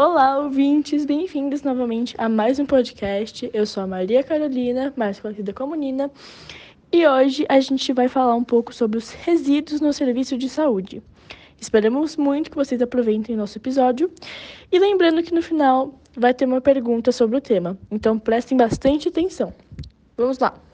Olá, ouvintes, bem-vindos novamente a mais um podcast. Eu sou a Maria Carolina, mais conhecida como Nina, e hoje a gente vai falar um pouco sobre os resíduos no serviço de saúde. Esperamos muito que vocês aproveitem nosso episódio e lembrando que no final vai ter uma pergunta sobre o tema, então prestem bastante atenção. Vamos lá!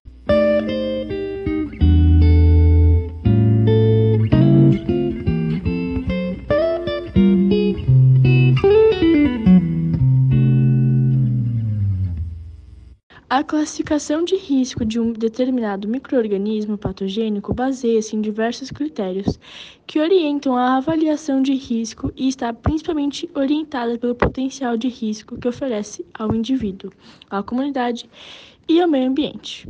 A classificação de risco de um determinado microorganismo patogênico baseia-se em diversos critérios que orientam a avaliação de risco e está principalmente orientada pelo potencial de risco que oferece ao indivíduo, à comunidade e ao meio ambiente.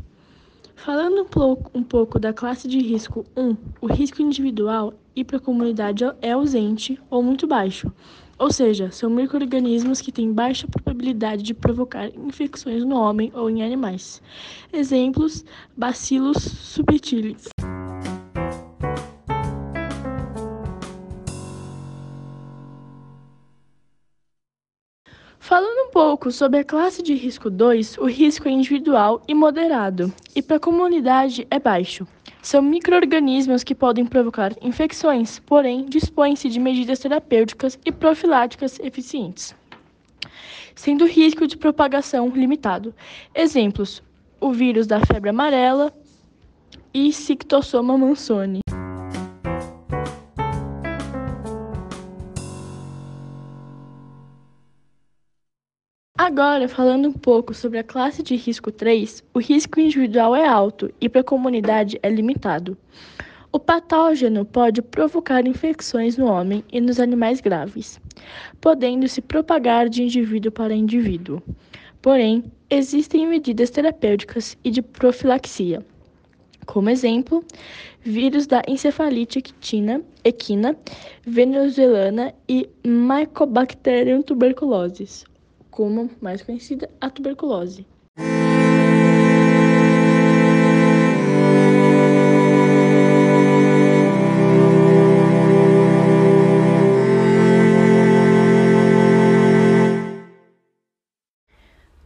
Falando um pouco, um pouco da classe de risco 1, o risco individual e para a comunidade é ausente ou muito baixo, ou seja, são microrganismos que têm baixa probabilidade de provocar infecções no homem ou em animais. Exemplos: Bacillus subtilis. Falando um pouco sobre a classe de risco 2, o risco é individual e moderado, e para a comunidade é baixo. São microorganismos que podem provocar infecções, porém dispõem-se de medidas terapêuticas e profiláticas eficientes, sendo o risco de propagação limitado. Exemplos: o vírus da febre amarela e Cictosoma mansoni. Agora, falando um pouco sobre a classe de risco 3, o risco individual é alto e para a comunidade é limitado. O patógeno pode provocar infecções no homem e nos animais graves, podendo se propagar de indivíduo para indivíduo. Porém, existem medidas terapêuticas e de profilaxia. Como exemplo, vírus da encefalite equina, equina venezuelana e Mycobacterium tuberculosis, como mais conhecida a tuberculose.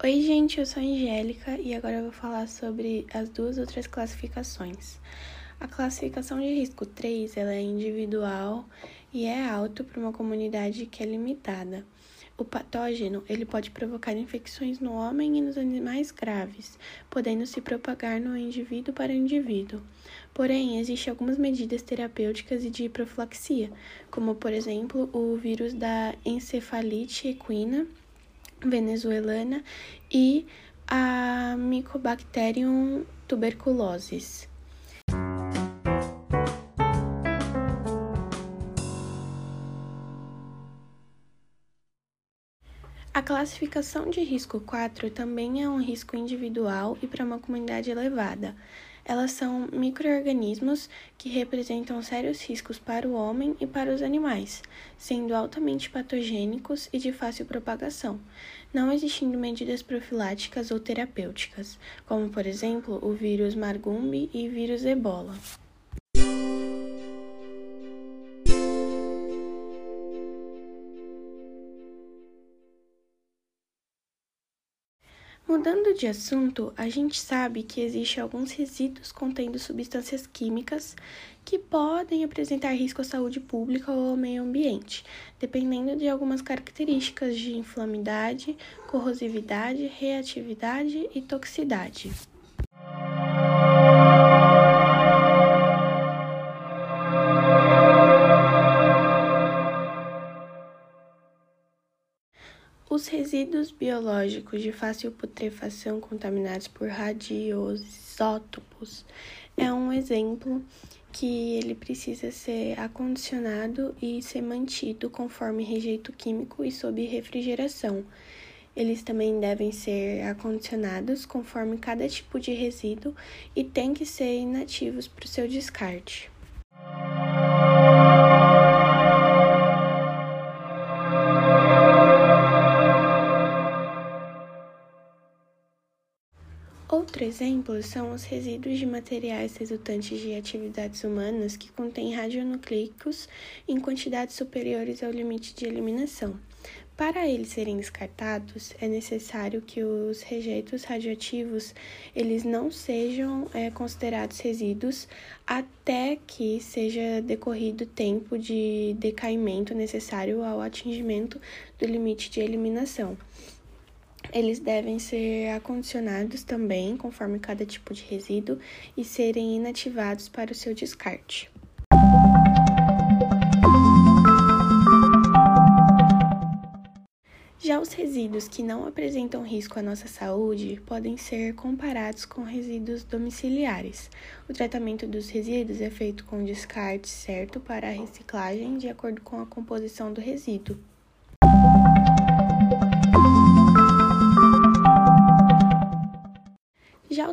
Oi, gente, eu sou a Angélica e agora eu vou falar sobre as duas outras classificações. A classificação de risco 3 ela é individual e é alto para uma comunidade que é limitada. O patógeno ele pode provocar infecções no homem e nos animais graves, podendo se propagar no indivíduo para indivíduo. Porém, existem algumas medidas terapêuticas e de profilaxia, como por exemplo o vírus da encefalite equina venezuelana e a Mycobacterium tuberculosis. A classificação de risco 4 também é um risco individual e para uma comunidade elevada. Elas são microorganismos que representam sérios riscos para o homem e para os animais, sendo altamente patogênicos e de fácil propagação, não existindo medidas profiláticas ou terapêuticas, como por exemplo o vírus Margumbi e vírus Ebola. Mudando de assunto, a gente sabe que existem alguns resíduos contendo substâncias químicas que podem apresentar risco à saúde pública ou ao meio ambiente, dependendo de algumas características de inflamidade, corrosividade, reatividade e toxicidade. Os resíduos biológicos de fácil putrefação contaminados por radioisótopos é um exemplo que ele precisa ser acondicionado e ser mantido conforme rejeito químico e sob refrigeração. Eles também devem ser acondicionados conforme cada tipo de resíduo e têm que ser inativos para o seu descarte. Outro exemplo são os resíduos de materiais resultantes de atividades humanas que contêm radionucleicos em quantidades superiores ao limite de eliminação. Para eles serem descartados, é necessário que os rejeitos radioativos eles não sejam é, considerados resíduos até que seja decorrido o tempo de decaimento necessário ao atingimento do limite de eliminação. Eles devem ser acondicionados também, conforme cada tipo de resíduo, e serem inativados para o seu descarte. Já os resíduos que não apresentam risco à nossa saúde podem ser comparados com resíduos domiciliares. O tratamento dos resíduos é feito com descarte certo para a reciclagem de acordo com a composição do resíduo.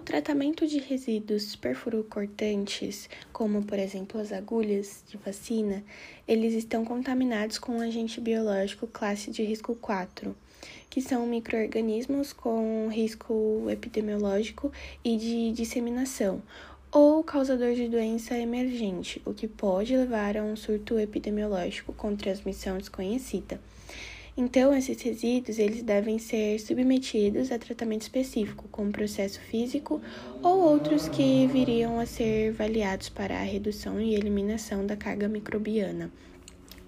Tratamento de resíduos perfurocortantes, como por exemplo as agulhas de vacina, eles estão contaminados com um agente biológico classe de risco 4, que são microorganismos com risco epidemiológico e de disseminação, ou causador de doença emergente, o que pode levar a um surto epidemiológico com transmissão desconhecida. Então, esses resíduos eles devem ser submetidos a tratamento específico, como processo físico ou outros que viriam a ser avaliados para a redução e eliminação da carga microbiana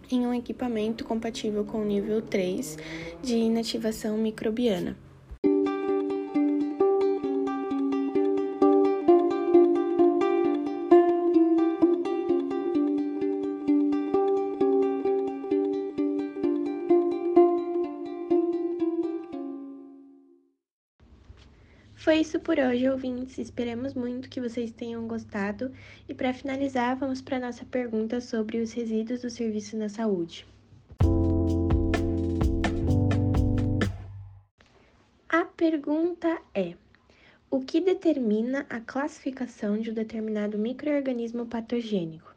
em um equipamento compatível com o nível 3 de inativação microbiana. Foi isso por hoje, ouvintes. Esperamos muito que vocês tenham gostado. E para finalizar, vamos para nossa pergunta sobre os resíduos do serviço na saúde. A pergunta é: o que determina a classificação de um determinado microorganismo patogênico?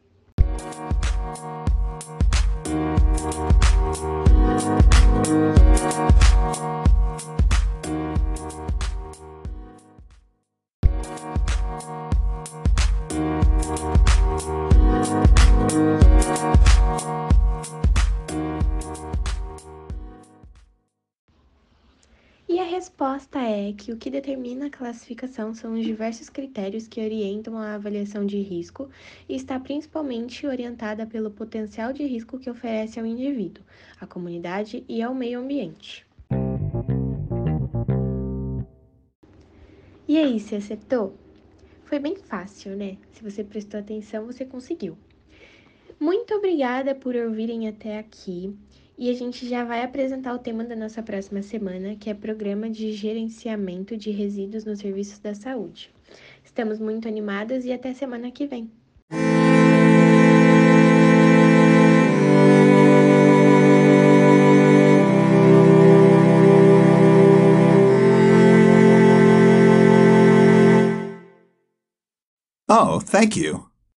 Resposta é que o que determina a classificação são os diversos critérios que orientam a avaliação de risco e está principalmente orientada pelo potencial de risco que oferece ao indivíduo, à comunidade e ao meio ambiente. E aí, você acertou? Foi bem fácil, né? Se você prestou atenção, você conseguiu. Muito obrigada por ouvirem até aqui. E a gente já vai apresentar o tema da nossa próxima semana, que é Programa de Gerenciamento de Resíduos nos Serviços da Saúde. Estamos muito animadas e até semana que vem. Oh, thank you.